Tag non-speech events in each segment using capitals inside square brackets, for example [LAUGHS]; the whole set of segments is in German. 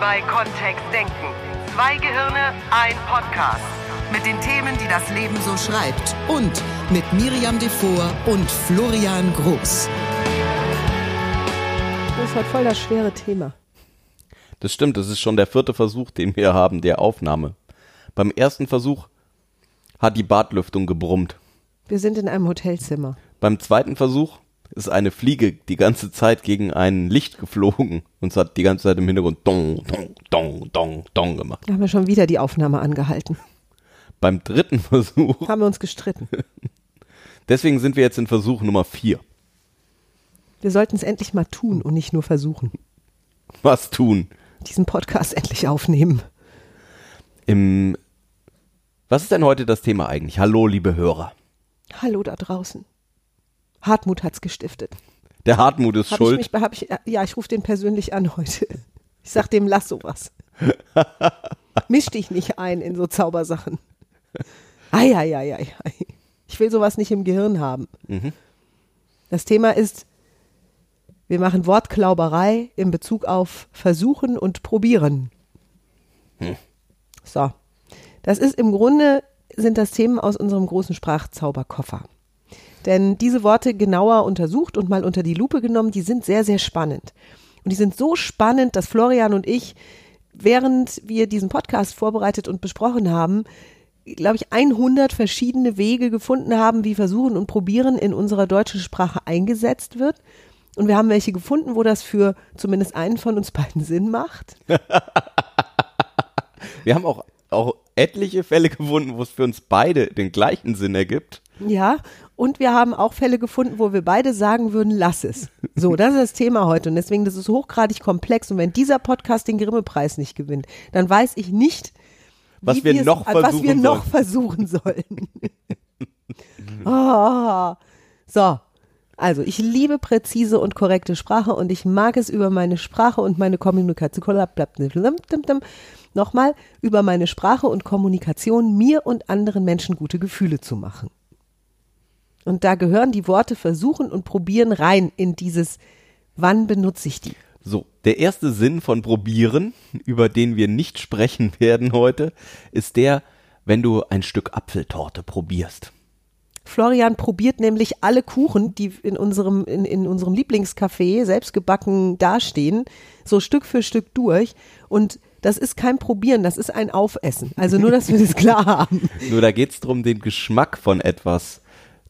bei Kontext Denken. Zwei Gehirne, ein Podcast. Mit den Themen, die das Leben so schreibt. Und mit Miriam Devor und Florian Groß. Das ist heute voll das schwere Thema. Das stimmt, das ist schon der vierte Versuch, den wir haben, der Aufnahme. Beim ersten Versuch hat die Badlüftung gebrummt. Wir sind in einem Hotelzimmer. Beim zweiten Versuch ist eine Fliege die ganze Zeit gegen ein Licht geflogen und es hat die ganze Zeit im Hintergrund dong, dong, dong, dong, dong gemacht. Da haben wir schon wieder die Aufnahme angehalten. Beim dritten [LAUGHS] Versuch, Haben wir uns gestritten. [LAUGHS] deswegen sind wir jetzt in Versuch Nummer vier. Wir sollten es endlich mal tun und nicht nur versuchen. Was tun? Diesen Podcast endlich aufnehmen. Im Was ist denn heute das Thema eigentlich? Hallo, liebe Hörer. Hallo da draußen. Hartmut hat's gestiftet. Der Hartmut ist Hab schuld. Ich mich, hab ich, ja, ich rufe den persönlich an heute. [LAUGHS] Ich sag dem, lass sowas. [LAUGHS] Misch dich nicht ein in so Zaubersachen. Eieieiei. Ich will sowas nicht im Gehirn haben. Mhm. Das Thema ist, wir machen Wortklauberei in Bezug auf Versuchen und Probieren. Hm. So. Das ist im Grunde, sind das Themen aus unserem großen Sprachzauberkoffer. Denn diese Worte genauer untersucht und mal unter die Lupe genommen, die sind sehr, sehr spannend. Und die sind so spannend, dass Florian und ich, während wir diesen Podcast vorbereitet und besprochen haben, glaube ich, 100 verschiedene Wege gefunden haben, wie Versuchen und Probieren in unserer deutschen Sprache eingesetzt wird. Und wir haben welche gefunden, wo das für zumindest einen von uns beiden Sinn macht. [LAUGHS] Wir haben auch, auch etliche Fälle gefunden, wo es für uns beide den gleichen Sinn ergibt. Ja, und wir haben auch Fälle gefunden, wo wir beide sagen würden, lass es. So, das ist das Thema heute. Und deswegen, das ist hochgradig komplex. Und wenn dieser Podcast den Grimme-Preis nicht gewinnt, dann weiß ich nicht, Was wir noch was wir versuchen noch sollen. versuchen sollen. oh. [LAUGHS] So, also ich liebe präzise und korrekte Sprache und ich mag es über meine Sprache und meine Kommunikation. Nochmal, über meine Sprache und Kommunikation mir und anderen Menschen gute Gefühle zu machen. Und da gehören die Worte versuchen und probieren rein in dieses, wann benutze ich die? So, der erste Sinn von probieren, über den wir nicht sprechen [LAUGHS] werden heute, ist der, wenn du ein Stück Apfeltorte probierst. Florian probiert nämlich alle Kuchen, die in unserem, in, in unserem Lieblingscafé selbstgebacken dastehen, so Stück für Stück durch. Und das ist kein Probieren, das ist ein Aufessen. Also nur, dass wir das klar [LAUGHS] haben. Nur da geht es darum, den Geschmack von etwas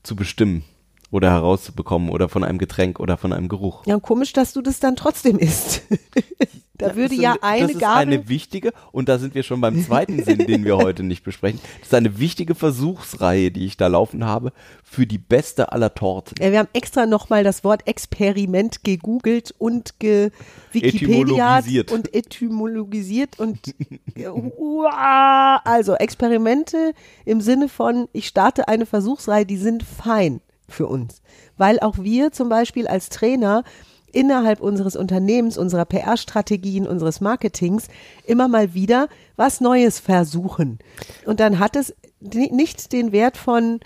zu bestimmen oder herauszubekommen oder von einem Getränk oder von einem Geruch. Ja, komisch, dass du das dann trotzdem isst. [LAUGHS] da würde Das ist ja eine Das ist Gabel. eine wichtige, und da sind wir schon beim zweiten Sinn, [LAUGHS] den wir heute nicht besprechen. Das ist eine wichtige Versuchsreihe, die ich da laufen habe, für die beste aller Torten. Ja, wir haben extra nochmal das Wort Experiment gegoogelt und ge Wikipedia und etymologisiert und [LAUGHS] Uah, also Experimente im Sinne von, ich starte eine Versuchsreihe, die sind fein für uns. Weil auch wir zum Beispiel als Trainer innerhalb unseres Unternehmens, unserer PR-Strategien, unseres Marketings immer mal wieder was Neues versuchen. Und dann hat es ni- nicht den Wert von,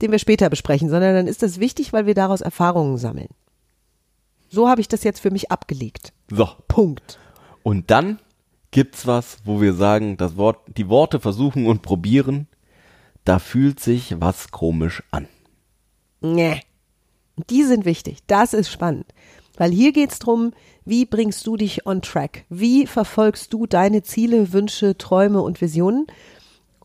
den wir später besprechen, sondern dann ist es wichtig, weil wir daraus Erfahrungen sammeln. So habe ich das jetzt für mich abgelegt. So, Punkt. Und dann gibt's was, wo wir sagen, das Wort, die Worte versuchen und probieren, da fühlt sich was komisch an. Nee. Die sind wichtig. Das ist spannend. Weil hier geht's drum, wie bringst du dich on track? Wie verfolgst du deine Ziele, Wünsche, Träume und Visionen?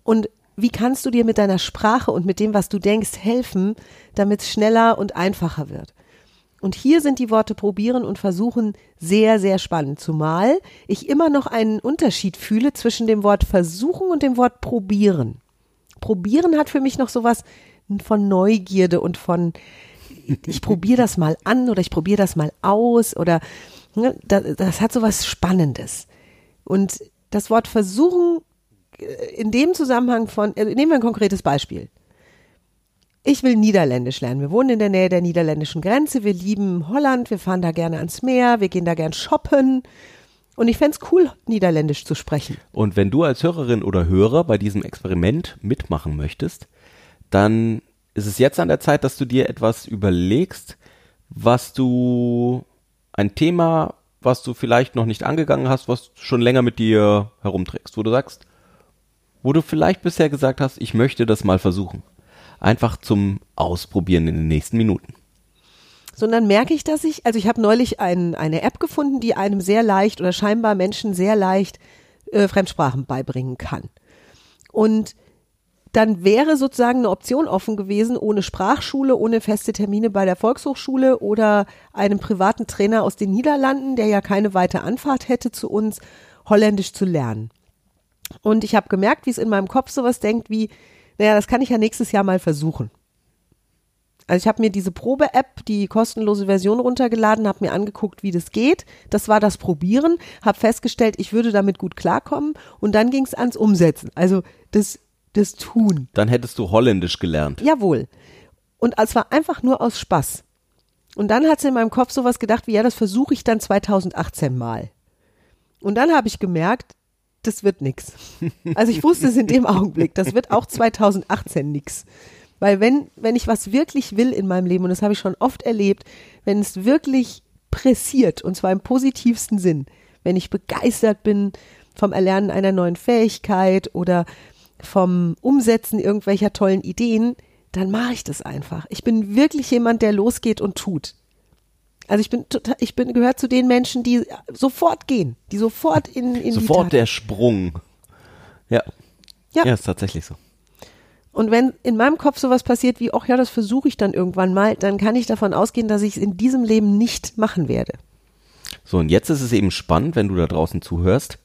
Und wie kannst du dir mit deiner Sprache und mit dem, was du denkst, helfen, damit es schneller und einfacher wird? Und hier sind die Worte probieren und versuchen sehr, sehr spannend. Zumal ich immer noch einen Unterschied fühle zwischen dem Wort versuchen und dem Wort probieren. Probieren hat für mich noch sowas von Neugierde und von ich probiere das mal an oder ich probiere das mal aus oder ne, das, das hat sowas Spannendes. Und das Wort versuchen äh, in dem Zusammenhang von, äh, nehmen wir ein konkretes Beispiel. Ich will Niederländisch lernen. Wir wohnen in der Nähe der niederländischen Grenze. Wir lieben Holland. Wir fahren da gerne ans Meer. Wir gehen da gern shoppen. Und ich fänd's cool, Niederländisch zu sprechen. Und wenn du als Hörerin oder Hörer bei diesem Experiment mitmachen möchtest, dann ist es jetzt an der Zeit, dass du dir etwas überlegst, was du, ein Thema, was du vielleicht noch nicht angegangen hast, was du schon länger mit dir herumträgst, wo du sagst, wo du vielleicht bisher gesagt hast, ich möchte das mal versuchen. Einfach zum Ausprobieren in den nächsten Minuten. sondern merke ich, dass ich, also ich habe neulich ein, eine App gefunden, die einem sehr leicht oder scheinbar Menschen sehr leicht äh, Fremdsprachen beibringen kann. Und dann wäre sozusagen eine Option offen gewesen, ohne Sprachschule, ohne feste Termine bei der Volkshochschule oder einem privaten Trainer aus den Niederlanden, der ja keine weite Anfahrt hätte zu uns, Holländisch zu lernen. Und ich habe gemerkt, wie es in meinem Kopf sowas denkt wie, naja, das kann ich ja nächstes Jahr mal versuchen. Also ich habe mir diese Probe-App, die kostenlose Version runtergeladen, habe mir angeguckt, wie das geht. Das war das Probieren, habe festgestellt, ich würde damit gut klarkommen und dann ging es ans Umsetzen. Also das, das Tun. Dann hättest du Holländisch gelernt. Jawohl. Und es war einfach nur aus Spaß. Und dann hat sie in meinem Kopf sowas gedacht wie, ja, das versuche ich dann 2018 mal. Und dann habe ich gemerkt, das wird nix. Also ich wusste es in dem Augenblick, das wird auch 2018 nix. Weil wenn, wenn ich was wirklich will in meinem Leben, und das habe ich schon oft erlebt, wenn es wirklich pressiert, und zwar im positivsten Sinn, wenn ich begeistert bin vom Erlernen einer neuen Fähigkeit oder vom Umsetzen irgendwelcher tollen Ideen, dann mache ich das einfach. Ich bin wirklich jemand, der losgeht und tut. Also ich bin total, ich bin gehört zu den Menschen, die sofort gehen, die sofort in, in Sofort der Sprung. Ja. Ja. Ja, ist tatsächlich so. Und wenn in meinem Kopf sowas passiert wie, ach ja, das versuche ich dann irgendwann mal, dann kann ich davon ausgehen, dass ich es in diesem Leben nicht machen werde. So, und jetzt ist es eben spannend, wenn du da draußen zuhörst.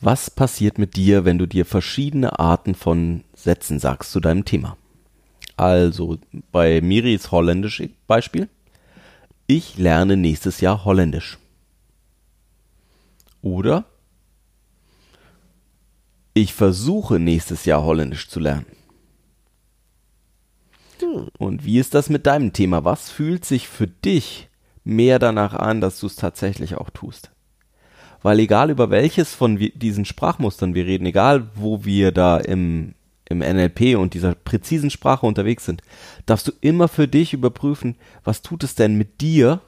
Was passiert mit dir, wenn du dir verschiedene Arten von Sätzen sagst zu deinem Thema? Also bei Miris holländisch Beispiel. Ich lerne nächstes Jahr Holländisch. Oder ich versuche nächstes Jahr Holländisch zu lernen. Und wie ist das mit deinem Thema? Was fühlt sich für dich mehr danach an, dass du es tatsächlich auch tust? Weil egal über welches von diesen Sprachmustern wir reden, egal wo wir da im, im NLP und dieser präzisen Sprache unterwegs sind, darfst du immer für dich überprüfen, was tut es denn mit dir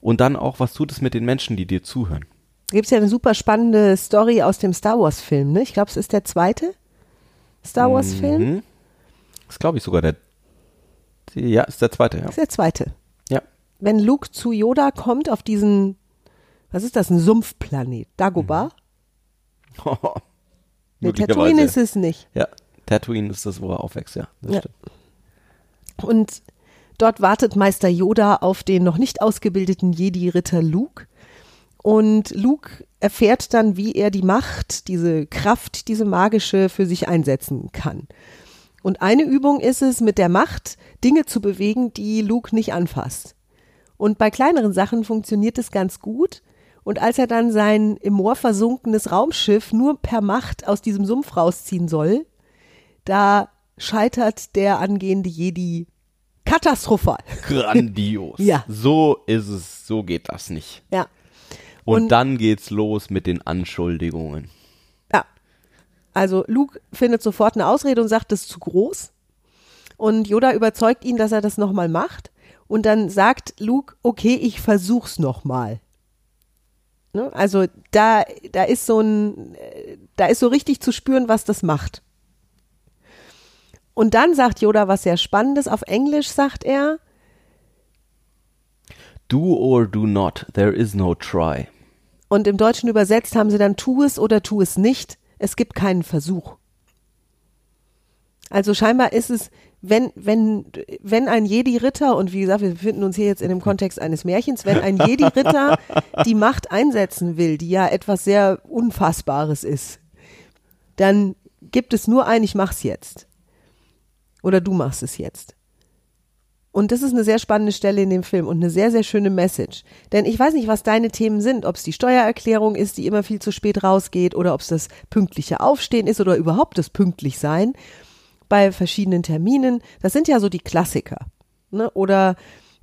und dann auch, was tut es mit den Menschen, die dir zuhören. Da gibt es ja eine super spannende Story aus dem Star Wars Film, ne? Ich glaube, es ist der zweite Star Wars Film. Mhm. Das glaube ich sogar der. Ja, ist der zweite, ja. Ist der zweite. Ja. Wenn Luke zu Yoda kommt auf diesen, was ist das, ein Sumpfplanet, Dagobah? [LAUGHS] Nee, Möglicherweise. Tatooine ist es nicht. Ja, Tatooine ist das, wo er aufwächst, ja. Das Ja. Und dort wartet Meister Yoda auf den noch nicht ausgebildeten Jedi-Ritter Luke. Und Luke erfährt dann, wie er die Macht, diese Kraft, diese magische für sich einsetzen kann. Und eine Übung ist es, mit der Macht Dinge zu bewegen, die Luke nicht anfasst. Und bei kleineren Sachen funktioniert es ganz gut. Und als er dann sein im Moor versunkenes Raumschiff nur per Macht aus diesem Sumpf rausziehen soll, da scheitert der angehende Jedi katastrophal. [LAUGHS] Grandios. Ja. So ist es, so geht das nicht. Ja. Und, Und- dann geht's los mit den Anschuldigungen. Ja. Also Luke findet sofort eine Ausrede und sagt, das ist zu groß. Und Yoda überzeugt ihn, dass er das nochmal macht. Und dann sagt Luke, okay, ich versuch's nochmal. Ne? Also da, da ist so ein, äh, da ist so richtig zu spüren, was das macht. Und dann sagt Yoda was sehr Spannendes. Auf Englisch sagt er, Do or do not, there is no try. und im Deutschen übersetzt haben sie dann tu es oder tu es nicht. Es gibt keinen Versuch. Also scheinbar ist es, wenn, wenn, wenn ein Jedi-Ritter, und wie gesagt, wir befinden uns hier jetzt in dem Kontext eines Märchens, wenn ein Jedi-Ritter [LAUGHS] die Macht einsetzen will, die ja etwas sehr Unfassbares ist, dann gibt es nur ein, ich mach's jetzt. Oder du machst es jetzt. Und das ist eine sehr spannende Stelle in dem Film und eine sehr, sehr schöne Message. Denn ich weiß nicht, was deine Themen sind, ob es die Steuererklärung ist, die immer viel zu spät rausgeht, oder ob es das pünktliche Aufstehen ist oder überhaupt das Pünktlichsein bei verschiedenen Terminen. Das sind ja so die Klassiker. Ne? Oder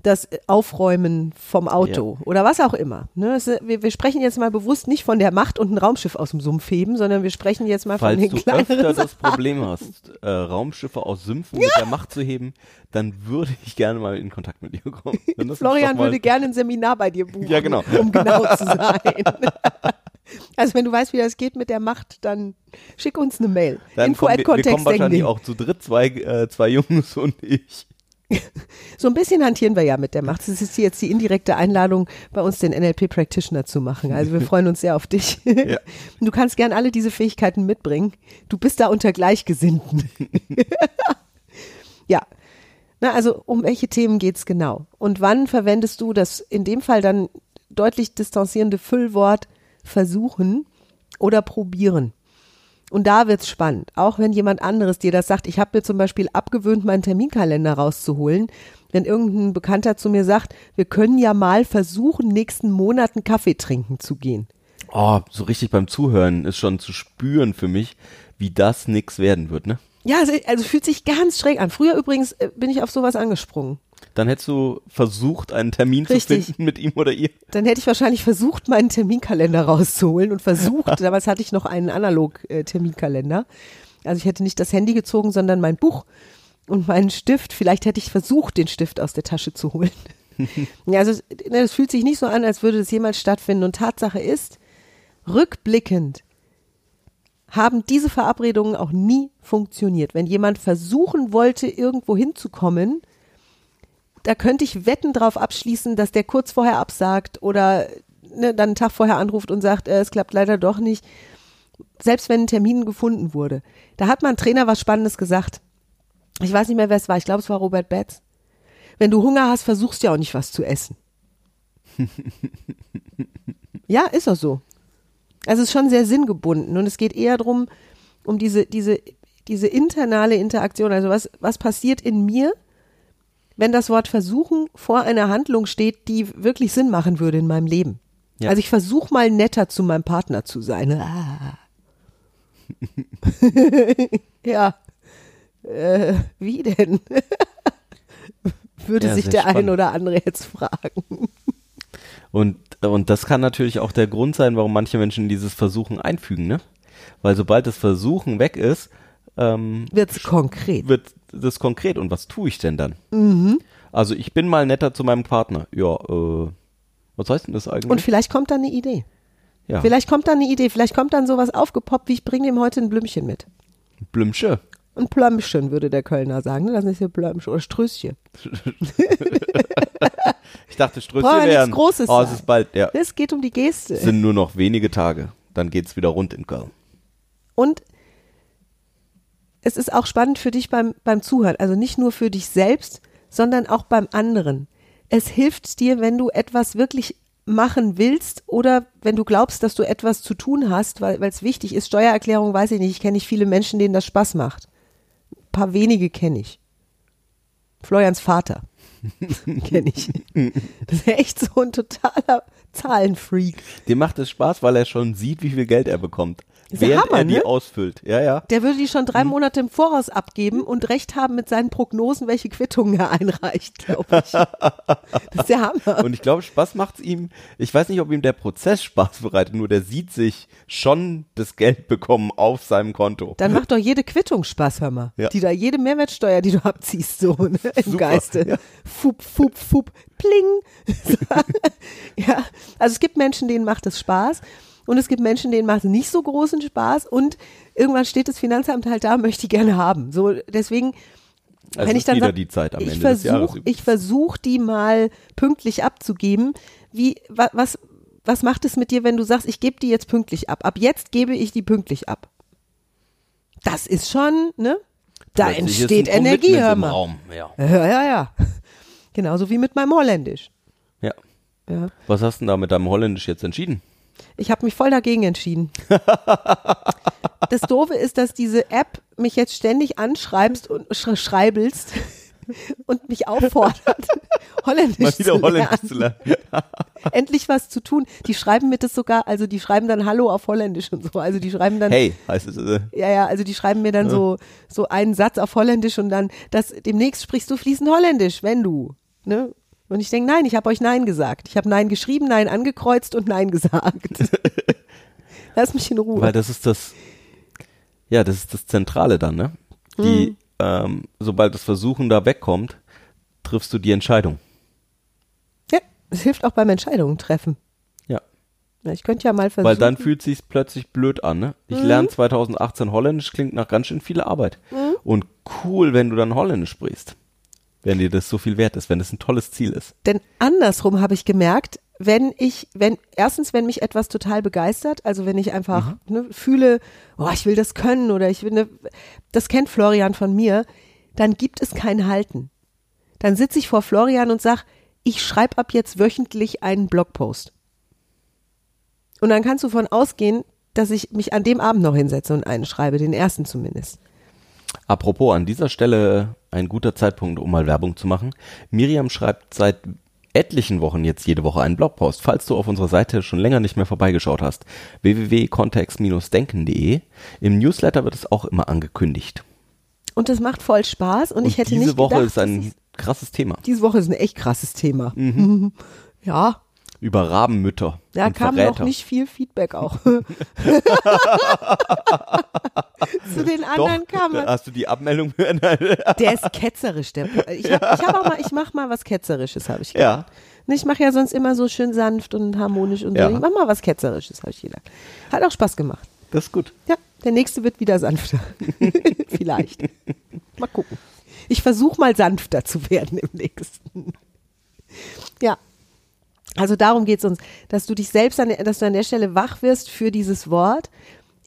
das Aufräumen vom Auto oder was auch immer. Ne? Es, wir, wir sprechen jetzt mal bewusst nicht von der Macht und ein Raumschiff aus dem Sumpf heben, sondern wir sprechen jetzt mal Falls von den du kleineren öfter das. Problem hast, äh, Raumschiffe aus Sümpfen mit der Macht zu heben, dann würde ich gerne mal in Kontakt mit dir kommen. Florian würde gerne ein Seminar bei dir buchen, Ja, genau. um genau zu sein. [LAUGHS] also wenn du weißt, wie das geht mit der Macht, dann schick uns eine Mail. Dann Info kommen wir, wir kommen wahrscheinlich auch zu dritt, zwei, äh, zwei Jungs und ich. [LAUGHS] So ein bisschen hantieren wir ja mit der Macht. Das ist jetzt die indirekte Einladung, bei uns den NLP Practitioner zu machen. Also wir [LAUGHS] freuen uns sehr auf dich. Ja. Du kannst gern alle diese Fähigkeiten mitbringen. Du bist da unter Gleichgesinnten. [LAUGHS] ja. Na, also um welche Themen geht's genau? Und wann verwendest du das in dem Fall dann deutlich distanzierende Füllwort versuchen oder probieren? Und da wird's spannend. Auch wenn jemand anderes dir das sagt, ich habe mir zum Beispiel abgewöhnt, meinen Terminkalender rauszuholen. Wenn irgendein Bekannter zu mir sagt, wir können ja mal versuchen, nächsten Monat einen Kaffee trinken zu gehen. Oh, so richtig beim Zuhören ist schon zu spüren für mich, wie das nix werden wird, ne? Ja, also, also fühlt sich ganz schräg an. Früher übrigens äh, bin ich auf sowas angesprungen. Dann hättest du versucht, einen Termin Richtig. zu finden mit ihm oder ihr. Dann hätte ich wahrscheinlich versucht, meinen Terminkalender rauszuholen und versucht, [LAUGHS] damals hatte ich noch einen Analog-Terminkalender. Also ich hätte nicht das Handy gezogen, sondern mein Buch und meinen Stift. Vielleicht hätte ich versucht, den Stift aus der Tasche zu holen. [LAUGHS] ja, also ne, das fühlt sich nicht so an, als würde das jemals stattfinden. Und Tatsache ist, rückblickend haben diese Verabredungen auch nie funktioniert. Wenn jemand versuchen wollte, irgendwo hinzukommen, da könnte ich Wetten drauf abschließen, dass der kurz vorher absagt oder ne, dann einen Tag vorher anruft und sagt, äh, es klappt leider doch nicht. Selbst wenn ein Termin gefunden wurde. Da hat mein Trainer was Spannendes gesagt. Ich weiß nicht mehr, wer es war. Ich glaube, es war Robert Betz. Wenn du Hunger hast, versuchst du ja auch nicht was zu essen. ja, ist auch so. Also es ist schon sehr sinngebunden und es geht eher darum, um diese, diese, diese internale Interaktion. Also was, was passiert in mir, wenn das Wort versuchen vor einer Handlung steht, die wirklich Sinn machen würde in meinem Leben. Ja. Also ich versuche mal netter zu meinem Partner zu sein. Ah. [LAUGHS] ja. Äh, wie denn? [LAUGHS] würde Ja, sich der ein spannend. oder andere jetzt fragen. Und, und das kann natürlich auch der Grund sein, warum manche Menschen dieses Versuchen einfügen, ne? Weil sobald das Versuchen weg ist, ähm, Wird's konkret. wird das konkret. Und was tue ich denn dann? Mhm. Also ich bin mal netter zu meinem Partner. Ja, äh, was heißt denn das eigentlich? Und vielleicht kommt dann eine Idee. ja, Vielleicht kommt dann eine Idee. Vielleicht kommt dann sowas aufgepoppt, wie ich bringe ihm heute ein Blümchen mit. Blümsche. Ein Plömmchen, würde der Kölner sagen. ne? Das ist ja Plömmchen oder Strößchen. [LAUGHS] Ich dachte, Strößchen nichts wären. Großes oh, es ist bald, ja. Es geht um die Geste. Es sind nur noch wenige Tage. Dann geht's wieder rund in Köln. Und es ist auch spannend für dich beim, beim Zuhören. Also nicht nur für dich selbst, sondern auch beim anderen. Es hilft dir, wenn du etwas wirklich machen willst oder wenn du glaubst, dass du etwas zu tun hast, weil es wichtig ist. Steuererklärung weiß ich nicht. Ich kenne nicht viele Menschen, denen das Spaß macht. Ein paar wenige kenne ich. Florians Vater [LAUGHS] kenne ich. Das ist echt so ein totaler Zahlenfreak. Dem macht es Spaß, weil er schon sieht, wie viel Geld er bekommt. Während Hammer, er die ne? ausfüllt. Ja, ja. Der würde die schon drei Monate im Voraus abgeben und recht haben mit seinen Prognosen, welche Quittungen er einreicht, glaube ich. [LAUGHS] Das ist der Hammer. Und ich glaube, Spaß macht's ihm. Ich weiß nicht, ob ihm der Prozess Spaß bereitet, nur der sieht sich schon das Geld bekommen auf seinem Konto. Dann macht doch jede Quittung Spaß, hör mal. Ja. Die da, jede Mehrwertsteuer, die du abziehst, so ne, im Super, Geiste. ja. Fup, fup, fup, pling. [LAUGHS] ja, also es gibt Menschen, denen macht es Spaß. Und es gibt Menschen, denen macht es nicht so großen Spaß. Und irgendwann steht das Finanzamt halt da, möchte ich gerne haben. So, deswegen Also wenn ich dann sag, die Zeit am ich Ende des Jahres. versuch, ich versuche die mal pünktlich abzugeben. Wie wa, was was macht es mit dir, wenn du sagst, ich gebe die jetzt pünktlich ab? Ab jetzt gebe ich die pünktlich ab. Das ist schon, ne? Da Plötzlich entsteht Energie, hör mal. Raum. Ja. Ja, ja, ja. Genauso wie mit meinem Holländisch. ja. Ja. Was hast du denn da mit deinem Holländisch jetzt entschieden? Ich habe mich voll dagegen entschieden. [LAUGHS] Das Doofe ist, dass diese App mich jetzt ständig anschreibst und sch schreibelst und mich auffordert, [LAUGHS] Holländisch, Mal wieder zu, Holländisch lernen. zu lernen. [LAUGHS] Endlich was zu tun. Die schreiben mir das sogar, also die schreiben dann Hallo auf Holländisch und so. Also die schreiben dann, Hey, heißt es. Äh, ja, ja, also die schreiben mir dann so, so einen Satz auf Holländisch und dann, das, demnächst sprichst du fließend Holländisch, wenn du, ne? Und ich denke, nein, ich habe euch Nein gesagt. Ich habe Nein geschrieben, Nein angekreuzt und Nein [LAUGHS] gesagt. Lass mich in Ruhe. Weil das ist das, ja, das ist das Zentrale dann, ne? Die, ähm, sobald das Versuchen da wegkommt, triffst du die Entscheidung. ja, es hilft auch beim Entscheidungen treffen. Ja. Ja, ich könnte ja mal versuchen. Weil dann fühlt sich plötzlich blöd an, ne? Ich lerne 2018 Holländisch, klingt nach ganz schön viel Arbeit. Und cool, wenn du dann Holländisch sprichst. Wenn dir das so viel wert ist, wenn das ein tolles Ziel ist. Denn andersrum habe ich gemerkt, wenn ich, wenn, erstens, wenn mich etwas total begeistert, also wenn ich einfach ne, fühle, oh, ich will das können oder ich will, ne, das kennt Florian von mir, dann gibt es kein Halten. Dann sitze ich vor Florian und sag, ich schreibe ab jetzt wöchentlich einen Blogpost. Und dann kannst du von ausgehen, dass ich mich an dem Abend noch hinsetze und einen schreibe, den ersten zumindest. Apropos, an dieser Stelle ein guter Zeitpunkt, um mal Werbung zu machen. Miriam schreibt seit etlichen Wochen jetzt jede Woche einen Blogpost. Falls du auf unserer Seite schon länger nicht mehr vorbeigeschaut hast, www.kontext-denken.de. Im Newsletter wird es auch immer angekündigt. Und das macht voll Spaß und, ich hätte diese nicht Woche gedacht, ist ein krasses Thema. diese Woche ist ein echt krasses Thema. [LAUGHS] Ja, Über Rabenmütter da kam Verräter. noch nicht viel Feedback auch. [LAUGHS] Zu den Doch, anderen kam was. hast du die Abmeldung? [LAUGHS] Der ist ketzerisch, der. Ich hab, ich hab auch mal, ich mach mal was ketzerisches, habe ich ja. gedacht. Ne, Ich mache ja sonst immer so schön sanft und harmonisch und Ja. so. Ich mach mal was ketzerisches, habe ich gedacht. Hat auch Spaß gemacht. Das ist gut. Ja, der nächste wird wieder sanfter. [LAUGHS] Vielleicht. Mal gucken. Ich versuche mal sanfter zu werden im nächsten. Ja. Also darum geht es uns, dass du dich selbst, an der, dass du an der Stelle wach wirst für dieses Wort.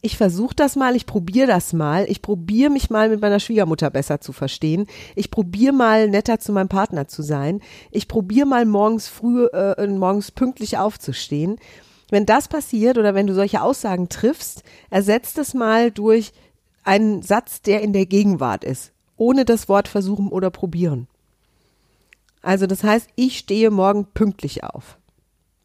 Ich versuche das mal, ich probiere das mal. Ich probiere mich mal mit meiner Schwiegermutter besser zu verstehen. Ich probiere mal netter zu meinem Partner zu sein. Ich probiere mal morgens früh, äh, morgens pünktlich aufzustehen. Wenn das passiert oder wenn du solche Aussagen triffst, ersetzt es mal durch einen Satz, der in der Gegenwart ist, ohne das Wort versuchen oder probieren. Also das heißt, ich stehe morgen pünktlich auf.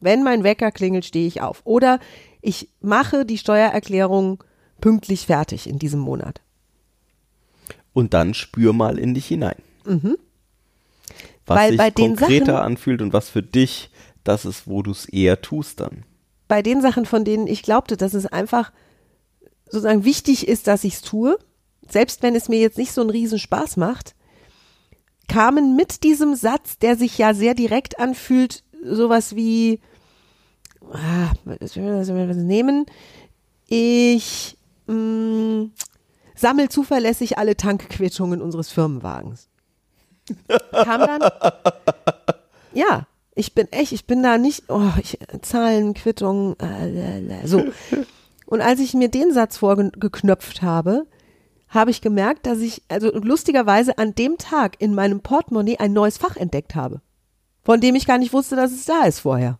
Wenn mein Wecker klingelt, stehe ich auf. Oder ich mache die Steuererklärung pünktlich fertig in diesem Monat. Und dann spür mal in dich hinein. Was Mhm. Weil sich bei den konkreter Sachen- anfühlt und was für dich das ist, wo du es eher tust dann. Bei den Sachen, von denen ich glaubte, dass es einfach sozusagen wichtig ist, dass ich es tue, selbst wenn es mir jetzt nicht so einen riesen Spaß macht, kamen mit diesem Satz, der sich ja sehr direkt anfühlt, sowas wie, ah, was nehmen? Ich mh, sammel zuverlässig alle Tankquittungen unseres Firmenwagens. [LAUGHS] Kam dann, ja, ich bin echt, ich bin da nicht, oh, ich, Zahlen, Quittungen, äh, äh, so. Und als ich mir den Satz vorgeknöpft habe, habe ich gemerkt, dass ich, also lustigerweise an dem Tag in meinem Portemonnaie ein neues Fach entdeckt habe, von dem ich gar nicht wusste, dass es da ist vorher.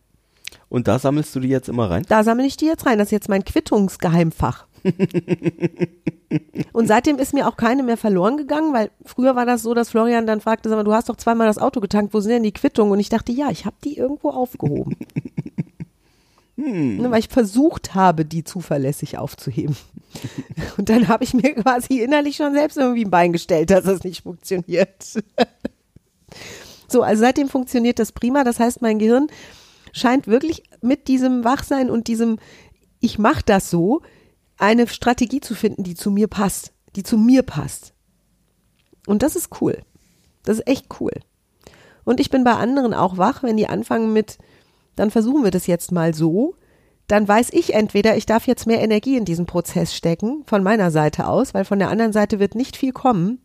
Und da sammelst du die jetzt immer rein? Da sammle ich die jetzt rein. Das ist jetzt mein Quittungsgeheimfach. [LAUGHS] Und seitdem ist mir auch keine mehr verloren gegangen, weil früher war das so, dass Florian dann fragte, sag mal, du hast doch zweimal das Auto getankt, wo sind denn die Quittungen? Und ich dachte, ja, ich habe die irgendwo aufgehoben. [LAUGHS] Ne, weil ich versucht habe, die zuverlässig aufzuheben. [LAUGHS] Und dann habe ich mir quasi innerlich schon selbst irgendwie ein Bein gestellt, dass das nicht funktioniert. [LAUGHS] So, also seitdem funktioniert das prima. Das heißt, mein Gehirn scheint wirklich mit diesem Wachsein und diesem Ich mache das so eine Strategie zu finden, die zu mir passt, die zu mir passt. Und das ist cool. Das ist echt cool. Und ich bin bei anderen auch wach, wenn die anfangen mit, dann versuchen wir das jetzt mal so, dann weiß ich entweder, ich darf jetzt mehr Energie in diesen Prozess stecken, von meiner Seite aus, weil von der anderen Seite wird nicht viel kommen,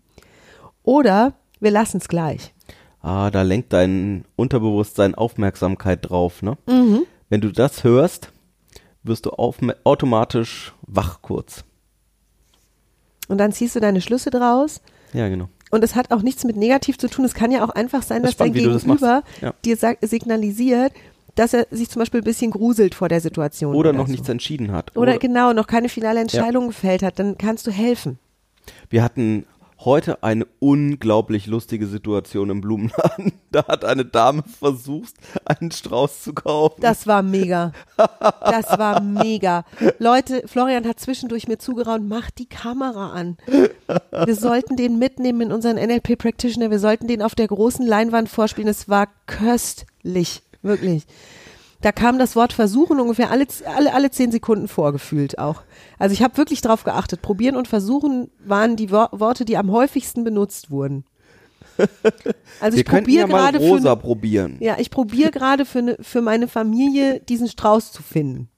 oder wir lassen es gleich. Ah, da lenkt dein Unterbewusstsein Aufmerksamkeit drauf, ne? Mhm. Wenn du das hörst, wirst du automatisch wach kurz. Und dann ziehst du deine Schlüsse draus. Ja, genau. Und es hat auch nichts mit negativ zu tun. Es kann ja auch einfach sein, Das dass dein spannend, das Gegenüber machst. Ja. dir signalisiert, dass er sich zum Beispiel ein bisschen gruselt vor der Situation. Oder noch so. nichts entschieden hat. Oder genau, noch keine finale Entscheidung gefällt hat. Dann kannst du helfen. Wir hatten Heute eine unglaublich lustige Situation im Blumenladen. [LAUGHS] Da hat eine Dame versucht, einen Strauß zu kaufen. Das war mega. [LAUGHS] Das war mega. Leute, Florian hat zwischendurch mir zugeraunt, mach die Kamera an. Wir sollten den mitnehmen in unseren NLP Practitioner. Wir sollten den auf der großen Leinwand vorspielen. Es war köstlich. Wirklich. Da kam das Wort versuchen ungefähr alle, alle, alle zehn Sekunden vorgefühlt auch. Also ich habe wirklich drauf geachtet. Probieren und versuchen waren die Wo Worte, die am häufigsten benutzt wurden. [LAUGHS] Also Wir ich probiere ja gerade rosa für, probieren. ja, ich probiere [LAUGHS] gerade für, ne, für meine Familie diesen Strauß zu finden.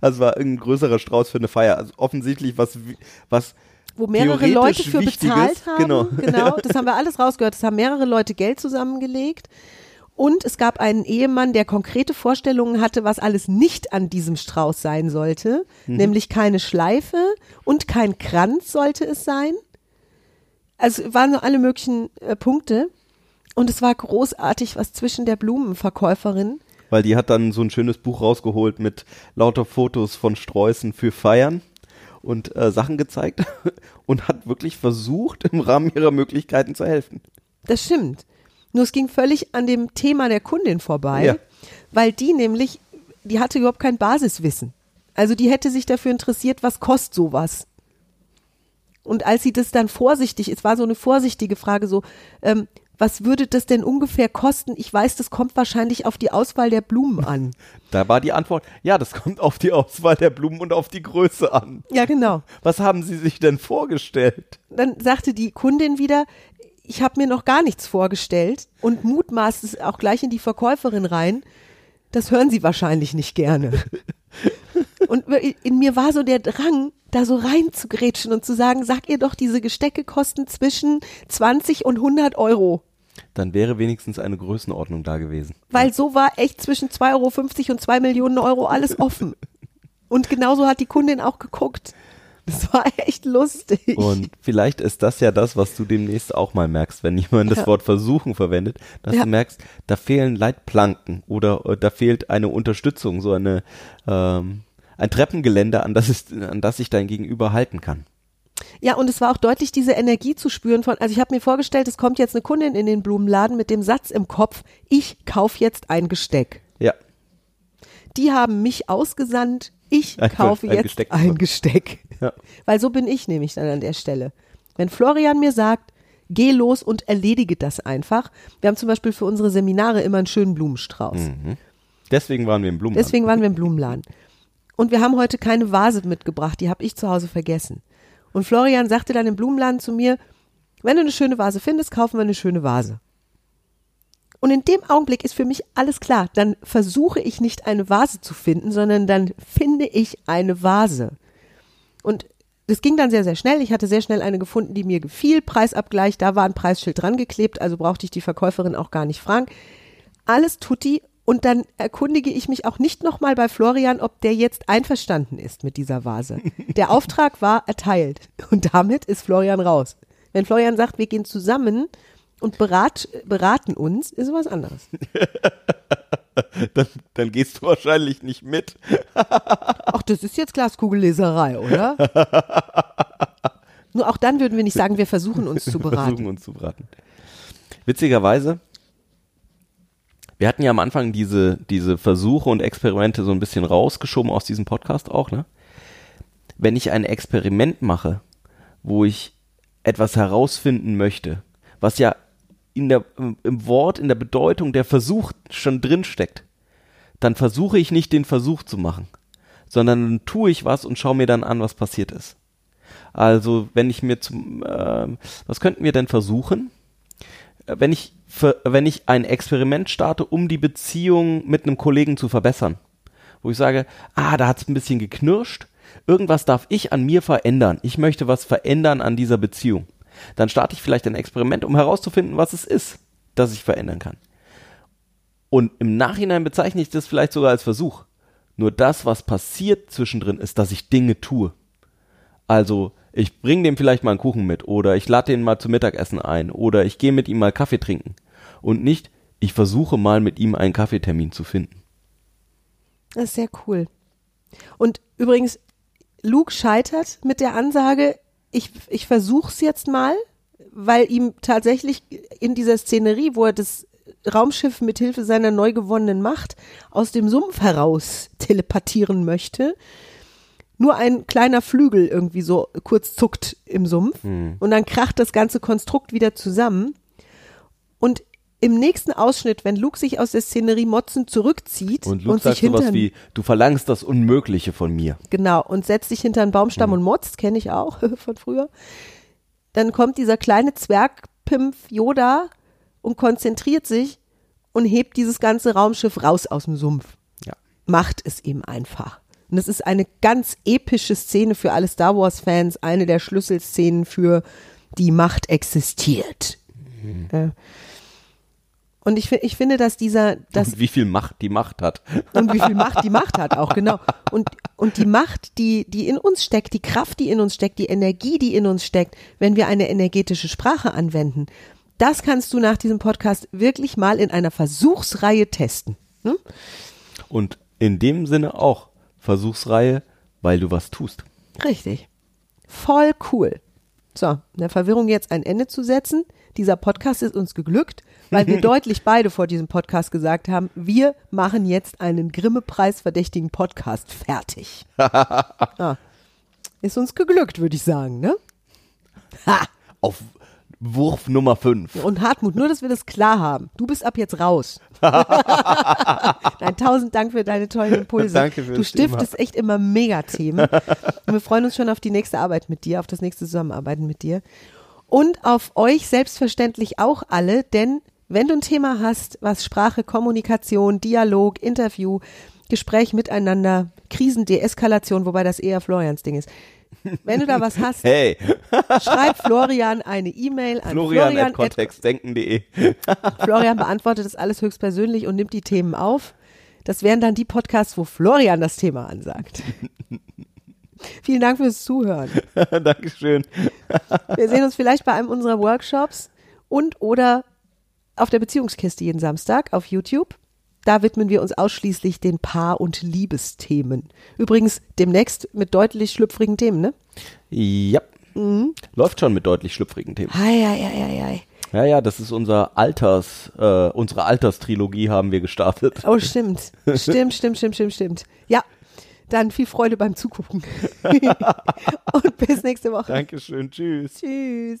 Also war ein größerer Strauß für eine Feier. Also offensichtlich was, was wo mehrere Leute für bezahlt haben. genau. [LAUGHS] genau, das haben wir alles rausgehört. Es haben mehrere Leute Geld zusammengelegt. Und es gab einen Ehemann, der konkrete Vorstellungen hatte, was alles nicht an diesem Strauß sein sollte. Mhm. Nämlich keine Schleife und kein Kranz sollte es sein. Also es waren so alle möglichen äh, Punkte. Und es war großartig, was zwischen der Blumenverkäuferin weil die hat dann so ein schönes Buch rausgeholt mit lauter Fotos von Sträußen für Feiern und äh, Sachen gezeigt [LAUGHS] und hat wirklich versucht, im Rahmen ihrer Möglichkeiten zu helfen. Das stimmt. Nur es ging völlig an dem Thema der Kundin vorbei, Ja. weil die nämlich, die hatte überhaupt kein Basiswissen. Also die hätte sich dafür interessiert, was kostet sowas. Und als sie das dann vorsichtig, es war so eine vorsichtige Frage, so, ähm, was würde das denn ungefähr kosten? Ich weiß, das kommt wahrscheinlich auf die Auswahl der Blumen an. [LAUGHS] Da war die Antwort, ja, das kommt auf die Auswahl der Blumen und auf die Größe an. Ja, genau. Was haben Sie sich denn vorgestellt? Dann sagte die Kundin wieder, ich habe mir noch gar nichts vorgestellt und mutmaßt es auch gleich in die Verkäuferin rein. Das hören Sie wahrscheinlich nicht gerne. [LAUGHS] Und in mir war so der Drang, da so reinzugrätschen und zu sagen, sag ihr doch, diese Gestecke kosten zwischen 20 und 100 Euro. Dann wäre wenigstens eine Größenordnung da gewesen. Weil so war echt zwischen 2,50 Euro und 2 Millionen Euro alles [LAUGHS] offen. Und genauso hat die Kundin auch geguckt. Das war echt lustig. Und vielleicht ist das ja das, was du demnächst auch mal merkst, wenn jemand das Ja. Wort versuchen verwendet, dass Ja. du merkst, da fehlen Leitplanken oder äh, da fehlt eine Unterstützung, so eine ähm, ein Treppengeländer, an das, ist, an das sich dein Gegenüber halten kann. Ja, und es war auch deutlich diese Energie zu spüren von, also ich habe mir vorgestellt, es kommt jetzt eine Kundin in den Blumenladen mit dem Satz im Kopf, ich kauf jetzt ein Gesteck. Ja, Die haben mich ausgesandt, ich Ein- kaufe ein jetzt Gesteck. ein Gesteck. Ja. Weil so bin ich nämlich dann an der Stelle. Wenn Florian mir sagt, geh los und erledige das einfach. Wir haben zum Beispiel für unsere Seminare immer einen schönen Blumenstrauß. deswegen waren wir im Blumenladen. Deswegen waren wir im Blumenladen. Und wir haben heute keine Vase mitgebracht, die habe ich zu Hause vergessen. Und Florian sagte dann im Blumenladen zu mir, wenn du eine schöne Vase findest, kaufen wir eine schöne Vase. Und in dem Augenblick ist für mich alles klar. Dann versuche ich nicht eine Vase zu finden, sondern dann finde ich eine Vase. Und das ging dann sehr, sehr schnell. Ich hatte sehr schnell eine gefunden, die mir gefiel. Preisabgleich, da war ein Preisschild dran geklebt, also brauchte ich die Verkäuferin auch gar nicht fragen. Alles tutti. Und dann erkundige ich mich auch nicht nochmal bei Florian, ob der jetzt einverstanden ist mit dieser Vase. Der [LAUGHS] Auftrag war erteilt. Und damit ist Florian raus. Wenn Florian sagt, wir gehen zusammen und berat, beraten uns, ist was anderes. [LAUGHS] dann, dann gehst du wahrscheinlich nicht mit. [LAUGHS] Ach, das ist jetzt Glaskugelleserei, oder? Nur auch dann würden wir nicht sagen, wir versuchen uns zu beraten. Versuchen uns zu beraten. Witzigerweise, wir hatten ja am Anfang diese, diese Versuche und Experimente so ein bisschen rausgeschoben aus diesem Podcast auch, ne? Wenn ich ein Experiment mache, wo ich etwas herausfinden möchte, was ja in der, im Wort, in der Bedeutung der Versuch schon drin steckt, dann versuche ich nicht den Versuch zu machen, sondern dann tue ich was und schaue mir dann an, was passiert ist. Also wenn ich mir zum, ähm, was könnten wir denn versuchen? Äh, Wenn ich, ver- wenn ich ein Experiment starte, um die Beziehung mit einem Kollegen zu verbessern, wo ich sage, ah, da hat es ein bisschen geknirscht, irgendwas darf ich an mir verändern. Ich möchte was verändern an dieser Beziehung. Dann starte ich vielleicht ein Experiment, um herauszufinden, was es ist, das ich verändern kann. Und im Nachhinein bezeichne ich das vielleicht sogar als Versuch. Nur das, was passiert zwischendrin, ist, dass ich Dinge tue. Also, ich bringe dem vielleicht mal einen Kuchen mit oder ich lade den mal zum Mittagessen ein oder ich gehe mit ihm mal Kaffee trinken. Und nicht, ich versuche mal mit ihm einen Kaffeetermin zu finden. Das ist sehr cool. Und übrigens, Luke scheitert mit der Ansage, ich, ich versuch's jetzt mal, weil ihm tatsächlich in dieser Szenerie, wo er das Raumschiff mit Hilfe seiner neu gewonnenen Macht aus dem Sumpf heraus telepathieren möchte, nur ein kleiner Flügel irgendwie so kurz zuckt im Sumpf und dann kracht das ganze Konstrukt wieder zusammen. Und im nächsten Ausschnitt, wenn Luke sich aus der Szenerie motzend zurückzieht Und Luke und sagt sich sowas hinter wie, du verlangst das Unmögliche von mir. Genau, und setzt sich hinter einen Baumstamm und motzt, kenne ich auch [LAUGHS] von früher. Dann kommt dieser kleine Zwergpimpf Yoda und konzentriert sich und hebt dieses ganze Raumschiff raus aus dem Sumpf. Ja. Macht es ihm einfach. Und es ist eine ganz epische Szene für alle Star Wars-Fans, eine der Schlüsselszenen für die Macht existiert. Ja. Und ich, ich finde, dass dieser, dass Und wie viel Macht die Macht hat. und wie viel Macht die Macht hat auch, genau. Und, und die Macht, die, die in uns steckt, die Kraft, die in uns steckt, die Energie, die in uns steckt, wenn wir eine energetische Sprache anwenden, das kannst du nach diesem Podcast wirklich mal in einer Versuchsreihe testen. Hm? Und in dem Sinne auch Versuchsreihe, weil du was tust. Richtig. Voll cool. So, der Verwirrung jetzt ein Ende zu setzen. Dieser Podcast ist uns geglückt, weil wir [LAUGHS] deutlich beide vor diesem Podcast gesagt haben, wir machen jetzt einen Grimme-Preis verdächtigen Podcast fertig. [LAUGHS] ah, ist uns geglückt, würde ich sagen, ne? Ha! Auf Wurf Nummer 5. Und Hartmut, nur dass wir das klar haben. Du bist ab jetzt raus. [LAUGHS] Nein, tausend Dank für deine tollen Impulse. Danke fürs du stiftest echt immer Megathemen. Und wir freuen uns schon auf die nächste Arbeit mit dir, auf das nächste Zusammenarbeiten mit dir. Und auf euch selbstverständlich auch alle, denn wenn du ein Thema hast, was Sprache, Kommunikation, Dialog, Interview, Gespräch miteinander, Krisendeeskalation, wobei das eher Florians Ding ist. Wenn du da was hast, [LAUGHS] Hey, schreib Florian eine E-Mail an Florian, Florian at kontextdenken.de. [LAUGHS] Florian beantwortet das alles höchstpersönlich und nimmt die Themen auf. Das wären dann die Podcasts, wo Florian das Thema ansagt. [LAUGHS] Vielen Dank fürs Zuhören. Dankeschön. Wir sehen uns vielleicht bei einem unserer Workshops und oder auf der Beziehungskiste jeden Samstag auf YouTube. Da widmen wir uns ausschließlich den Paar- und Liebesthemen. Übrigens demnächst mit deutlich schlüpfrigen Themen, ne? Ja. Mhm. Läuft schon mit deutlich schlüpfrigen Themen. Ei, ei, ei, ei, ei. Ja, ja, das ist unser Alters, äh, unsere Alterstrilogie haben wir gestartet. Oh, stimmt. Stimmt, stimmt, stimmt, stimmt, stimmt. Ja, dann viel Freude beim Zugucken. [LAUGHS] [LAUGHS] und bis nächste Woche. Dankeschön, tschüss. Tschüss.